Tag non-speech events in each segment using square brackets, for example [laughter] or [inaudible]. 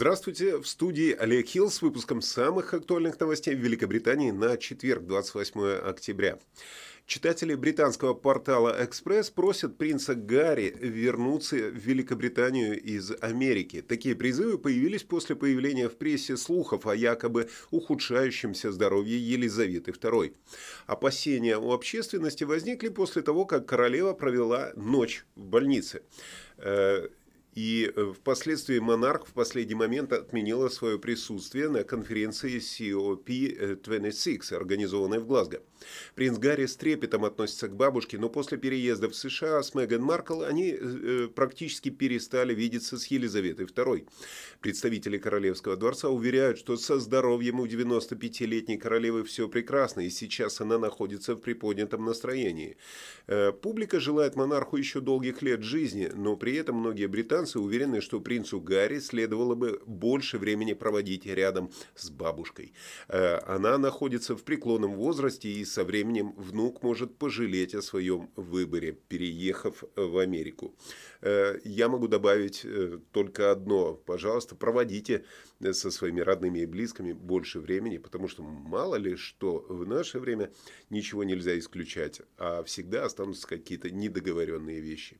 Здравствуйте, в студии Олег Хилл с выпуском самых актуальных новостей в Великобритании на четверг, 28 октября. Читатели британского портала «Экспресс» просят принца Гарри вернуться в Великобританию из Америки. Такие призывы появились после появления в прессе слухов о якобы ухудшающемся здоровье Елизаветы II. Опасения у общественности возникли после того, как королева провела ночь в больнице. Э, и э, впоследствии монарх в последний момент отменила свое присутствие на конференции COP26, организованной в Глазго. Принц Гарри с трепетом относится к бабушке, но после переезда в США с Меган Маркл они э, практически перестали видеться с Елизаветой II. Представители Королевского дворца уверяют, что со здоровьем у 95-летней королевы все прекрасно, и сейчас она находится в приподнятом настроении. Э, публика желает монарху еще долгих лет жизни, но при этом многие британцы уверены, что принцу Гарри следовало бы больше времени проводить рядом с бабушкой. Э, она находится в преклонном возрасте, и со временем внук может пожалеть о своем выборе, переехав в Америку. Э, я могу добавить э, только одно. Пожалуйста, проводите со своими родными и близкими больше времени, потому что мало ли что в наше время ничего нельзя исключать, а всегда останутся какие-то недоговоренные вещи.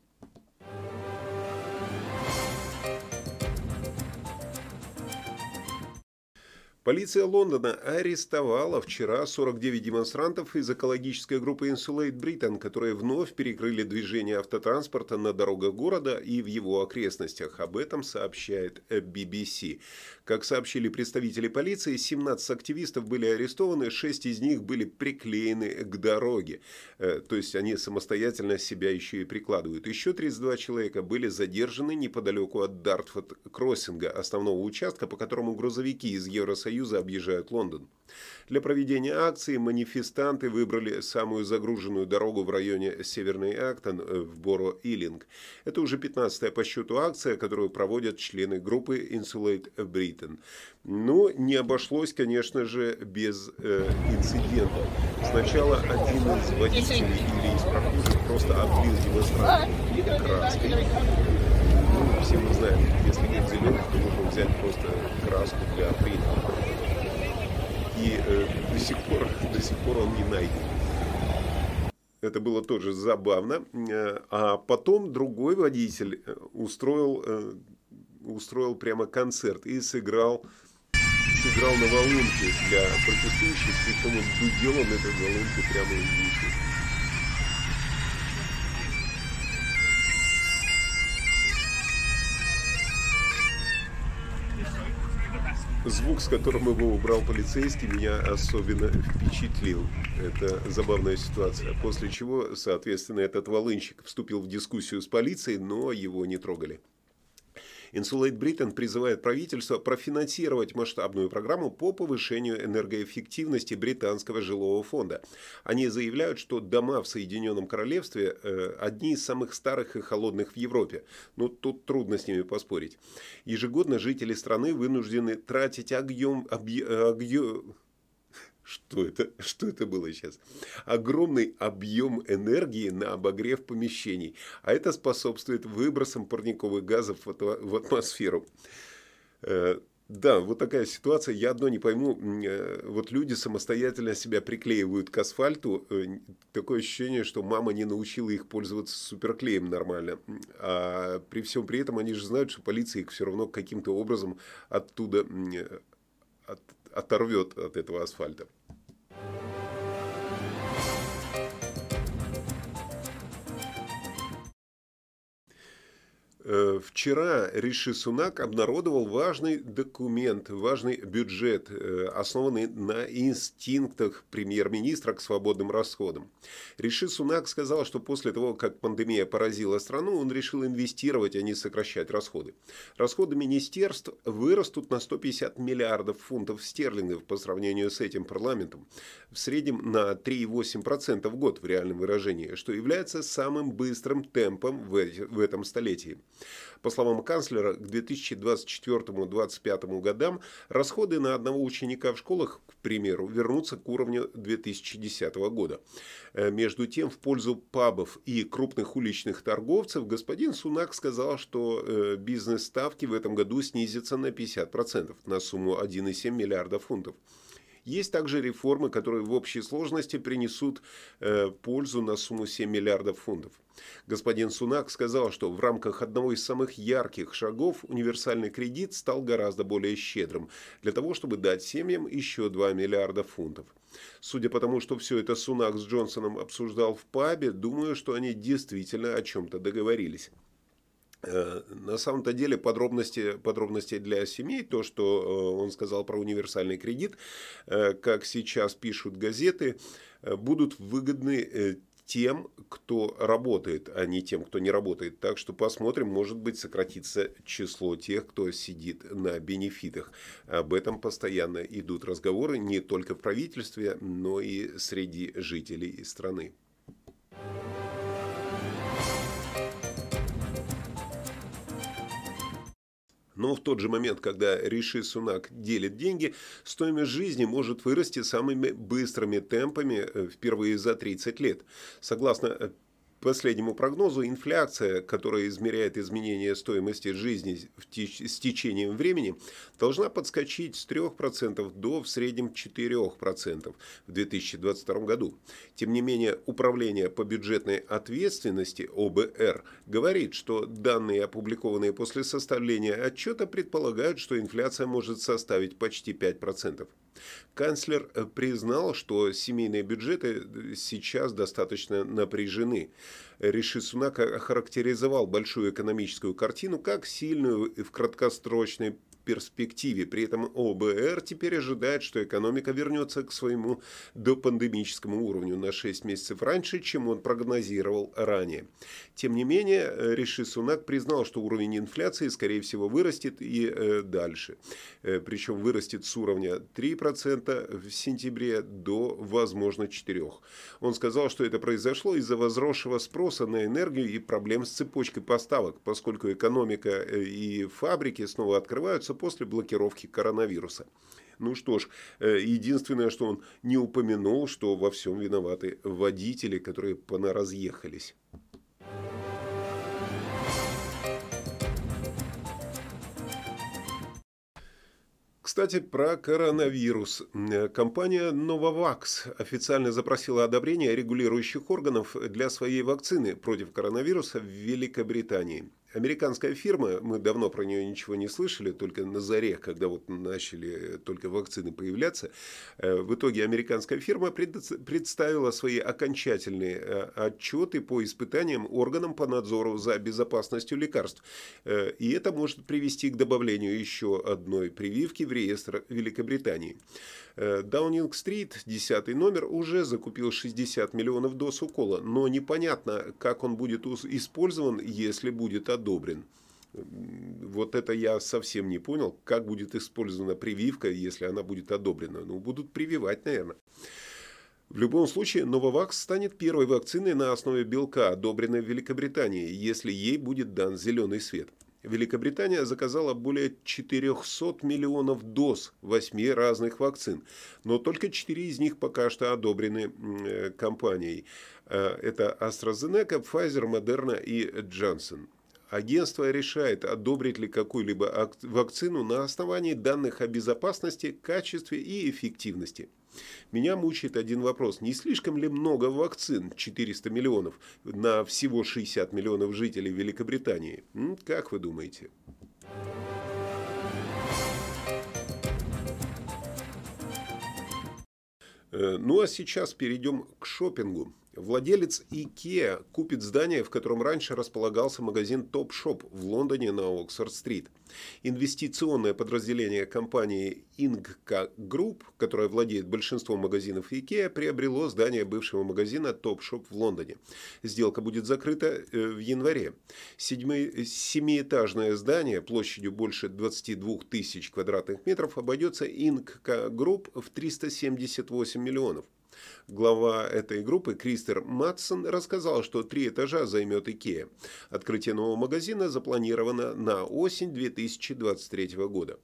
Полиция Лондона арестовала вчера 49 демонстрантов из экологической группы Insulate Britain, которые вновь перекрыли движение автотранспорта на дорогах города и в его окрестностях. Об этом сообщает BBC. Как сообщили представители полиции, 17 активистов были арестованы, 6 из них были приклеены к дороге. Э, то есть они самостоятельно себя еще и прикладывают. Еще 32 человека были задержаны неподалеку от Дартфорд-Кроссинга, основного участка, по которому грузовики из Евросоюза объезжают Лондон. Для проведения акции манифестанты выбрали самую загруженную дорогу в районе Северный Актон э, в Боро-Илинг. Это уже 15-я по счету акция, которую проводят члены группы Insulate Britain. Но не обошлось, конечно же, без э, инцидента. Сначала один из водителей или из прохожих просто облил демонстрантов краской. Все мы знаем, если нет зеленых, то можно взять просто краску для принтера и э, до, сих пор, [laughs] до сих пор он не найден. Это было тоже забавно. Э, а потом другой водитель э, устроил, э, устроил прямо концерт и сыграл, сыграл на волынке для протестующих, причем он дудел он этой волынкой прямо из уши. Звук, с которым его убрал полицейский, меня особенно впечатлил. Это забавная ситуация. После чего, соответственно, этот волынщик вступил в дискуссию с полицией, но его не трогали. Insulate Britain призывает правительство профинансировать масштабную программу по повышению энергоэффективности британского жилого фонда. Они заявляют, что дома в Соединенном Королевстве э, одни из самых старых и холодных в Европе. Но ну, тут трудно с ними поспорить. Ежегодно жители страны вынуждены тратить объем, объем, что это, [laughs] что это было сейчас? Огромный объем энергии на обогрев помещений, а это способствует выбросам парниковых газов в атмосферу. Э, да, вот такая ситуация. Я одно не пойму. Э, вот люди самостоятельно себя приклеивают к асфальту. Э, такое ощущение, что мама не научила их пользоваться суперклеем нормально. А при всем при этом они же знают, что полиция их все равно каким-то образом оттуда от, оторвет от этого асфальта. euh, вчера Риши Сунак обнародовал важный документ, важный бюджет, э, основанный на инстинктах премьер-министра к свободным расходам. Риши Сунак сказал, что после того, как пандемия поразила страну, он решил инвестировать, а не сокращать расходы. Расходы министерств вырастут на 150 миллиардов фунтов стерлингов по сравнению с этим парламентом, в среднем на 3,8% в год в реальном выражении, что является самым быстрым темпом в этом столетии. По словам канцлера, к 2024-2025 годам расходы на одного ученика в школах, к примеру, вернутся к уровню 2010 года. Э, между тем, в пользу пабов и крупных уличных торговцев господин Сунак сказал, что э, бизнес-ставки в этом году снизятся на 50% на сумму 1,7 миллиарда фунтов. Есть также реформы, которые в общей сложности принесут э, пользу на сумму 7 миллиардов фунтов. Господин Сунак сказал, что в рамках одного из самых ярких шагов универсальный кредит стал гораздо более щедрым, для того, чтобы дать семьям еще 2 миллиарда фунтов. Судя по тому, что все это Сунак с Джонсоном обсуждал в пабе, думаю, что они действительно о чем-то договорились. Э, на самом-то деле подробности, подробности для семей, то, что э, он сказал про универсальный кредит, э, как сейчас пишут газеты, будут выгодны тем, кто работает, а не тем, кто не работает. Так что посмотрим, может быть, сократится число тех, кто сидит на бенефитах. Об этом постоянно идут разговоры не только в правительстве, но и среди жителей страны. Но в тот же момент, когда Риши Сунак делит деньги, стоимость жизни может вырасти самыми быстрыми темпами э, впервые за 30 лет. Согласно э, последнему прогнозу, инфляция, которая измеряет изменение стоимости жизни с течением времени, должна подскочить с 3% до в среднем 4% в 2022 году. Тем не менее, Управление по бюджетной ответственности ОБР говорит, что данные, опубликованные после составления отчета, предполагают, что инфляция может составить почти 5%. Канцлер э, признал, что семейные бюджеты э, сейчас достаточно напряжены. Риши Сунак охарактеризовал большую экономическую картину как сильную в краткосрочной перспективе. При этом ОБР теперь ожидает, что экономика вернется к своему допандемическому уровню на 6 месяцев раньше, чем он прогнозировал ранее. Тем не менее, Риши Сунак признал, что уровень инфляции, скорее всего, вырастет и э, дальше. Э, причем вырастет с уровня 3% в сентябре до, возможно, 4%. Он сказал, что это произошло из-за возросшего спроса на энергию и проблем с цепочкой поставок, поскольку экономика э, и фабрики снова открываются после блокировки коронавируса. Ну что ж, э, единственное, что он не упомянул, что во всем виноваты водители, которые понаразъехались. Кстати, про коронавирус. Компания Novavax официально запросила одобрение регулирующих органов для своей вакцины против коронавируса в Великобритании. Американская фирма, мы давно про нее ничего не слышали, только на заре, когда вот начали только вакцины появляться. Э, в итоге американская фирма представила свои окончательные э, отчеты по испытаниям органам по надзору за безопасностью лекарств. Э, и это может привести к добавлению еще одной прививки в реестр Великобритании. Даунинг-стрит, 10 номер, уже закупил 60 миллионов доз укола, но непонятно, как он будет использован, если будет одобрен. Вот это я совсем не понял, как будет использована прививка, если она будет одобрена. Ну, будут прививать, наверное. В любом случае, Нововакс станет первой вакциной на основе белка, одобренной в Великобритании, если ей будет дан зеленый свет. Великобритания заказала более 400 миллионов доз восьми разных вакцин, но только четыре из них пока что одобрены э, компанией. Э, это AstraZeneca, Pfizer, Moderna и Johnson. Агентство решает, одобрить ли какую-либо вакцину на основании данных о безопасности, качестве и эффективности. Меня мучает один вопрос. Не слишком ли много вакцин, 400 миллионов, на всего 60 миллионов жителей Великобритании? Как вы думаете? Э, ну а сейчас перейдем к шопингу. Владелец IKEA купит здание, в котором раньше располагался магазин Top Shop в Лондоне на Оксфорд-стрит. Инвестиционное подразделение компании Ingka Group, которая владеет большинством магазинов IKEA, приобрело здание бывшего магазина Top Shop в Лондоне. Сделка будет закрыта э, в январе. Семиэтажное здание площадью больше 22 тысяч квадратных метров обойдется Ingka Group в 378 миллионов. Глава этой группы Кристер Матсон рассказал, что три этажа займет Икея. Открытие нового магазина запланировано на осень 2023 года.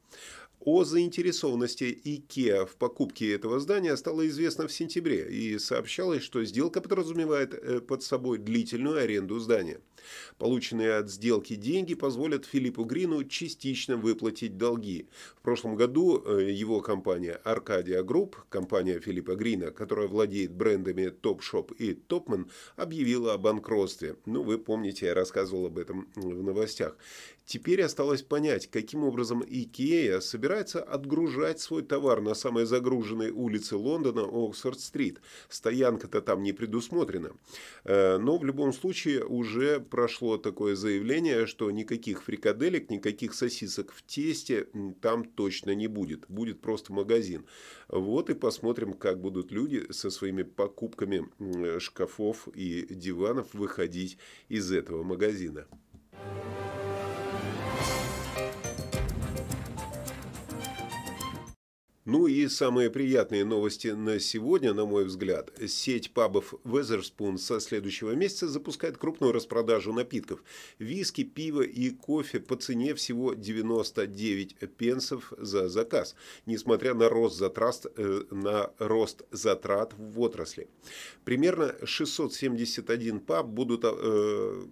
О заинтересованности IKEA в покупке этого здания стало известно в сентябре и сообщалось, что сделка подразумевает э, под собой длительную аренду здания. Полученные от сделки деньги позволят Филиппу Грину частично выплатить долги. В прошлом году э, его компания Arcadia Group, компания Филиппа Грина, которая владеет брендами Topshop и Topman, объявила о банкротстве. Ну, вы помните, я рассказывал об этом в новостях. Теперь осталось понять, каким образом IKEA собирается отгружать свой товар на самой загруженной улице Лондона, Оксфорд-стрит. Стоянка-то там не предусмотрена. Э, но в любом случае уже прошло такое заявление, что никаких фрикаделек, никаких сосисок в тесте там точно не будет. Будет просто магазин. Вот и посмотрим, как будут люди со своими покупками шкафов и диванов выходить из этого магазина. Ну и самые приятные новости на сегодня, на мой взгляд. Сеть пабов Weatherspoon со следующего месяца запускает крупную распродажу напитков. Виски, пиво и кофе по цене всего 99 пенсов за заказ, несмотря на рост затрат, э, на рост затрат в отрасли. Примерно 671 паб будут э,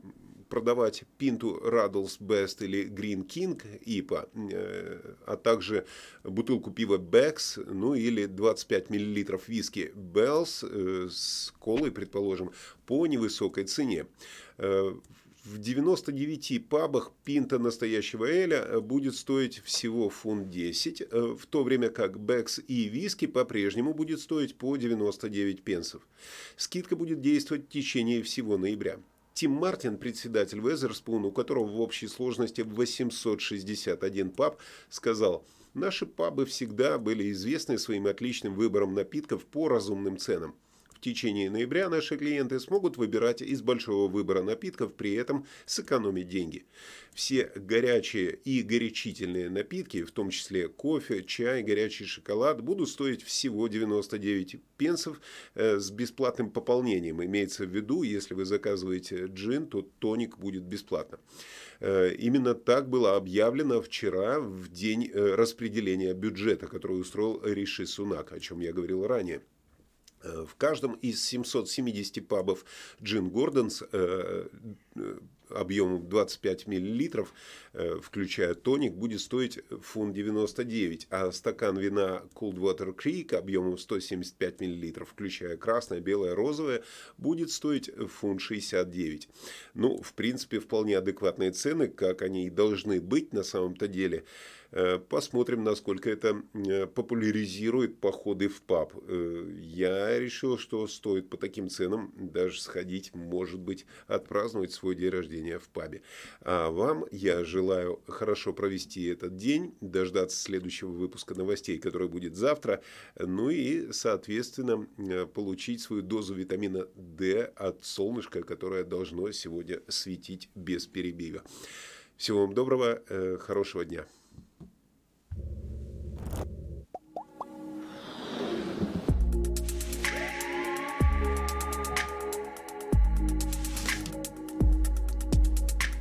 продавать пинту Raddles Best или Green King IPA, э, а также бутылку пива Becks, ну или 25 мл виски Bells э, с колой, предположим, по невысокой цене. Э, в 99 пабах пинта настоящего эля будет стоить всего фунт 10, в то время как Бэкс и виски по-прежнему будет стоить по 99 пенсов. Скидка будет действовать в течение всего ноября. Тим Мартин, председатель Везерспун, у которого в общей сложности 861 паб, сказал, «Наши пабы всегда были известны своим отличным выбором напитков по разумным ценам течение ноября наши клиенты смогут выбирать из большого выбора напитков, при этом сэкономить деньги. Все горячие и горячительные напитки, в том числе кофе, чай, горячий шоколад, будут стоить всего 99 пенсов э, с бесплатным пополнением. Имеется в виду, если вы заказываете джин, то тоник будет бесплатно. Э, именно так было объявлено вчера, в день э, распределения бюджета, который устроил Риши Сунак, о чем я говорил ранее. Э, в каждом из 770 пабов Джин Гордонс э, э, объемом 25 мл, включая тоник, будет стоить фунт 99, а стакан вина Coldwater Creek объемом 175 мл, включая красное, белое, розовое, будет стоить фунт 69. Ну, в принципе, вполне адекватные цены, как они и должны быть на самом-то деле. Э, посмотрим, насколько это э, популяризирует походы в паб. Э, я решил, что стоит по таким ценам даже сходить, может быть, отпраздновать свой день рождения в пабе. А вам я желаю хорошо провести этот день, дождаться следующего выпуска новостей, который будет завтра, ну и, соответственно, получить свою дозу витамина D от солнышка, которое должно сегодня светить без перебега. Всего вам доброго, хорошего дня.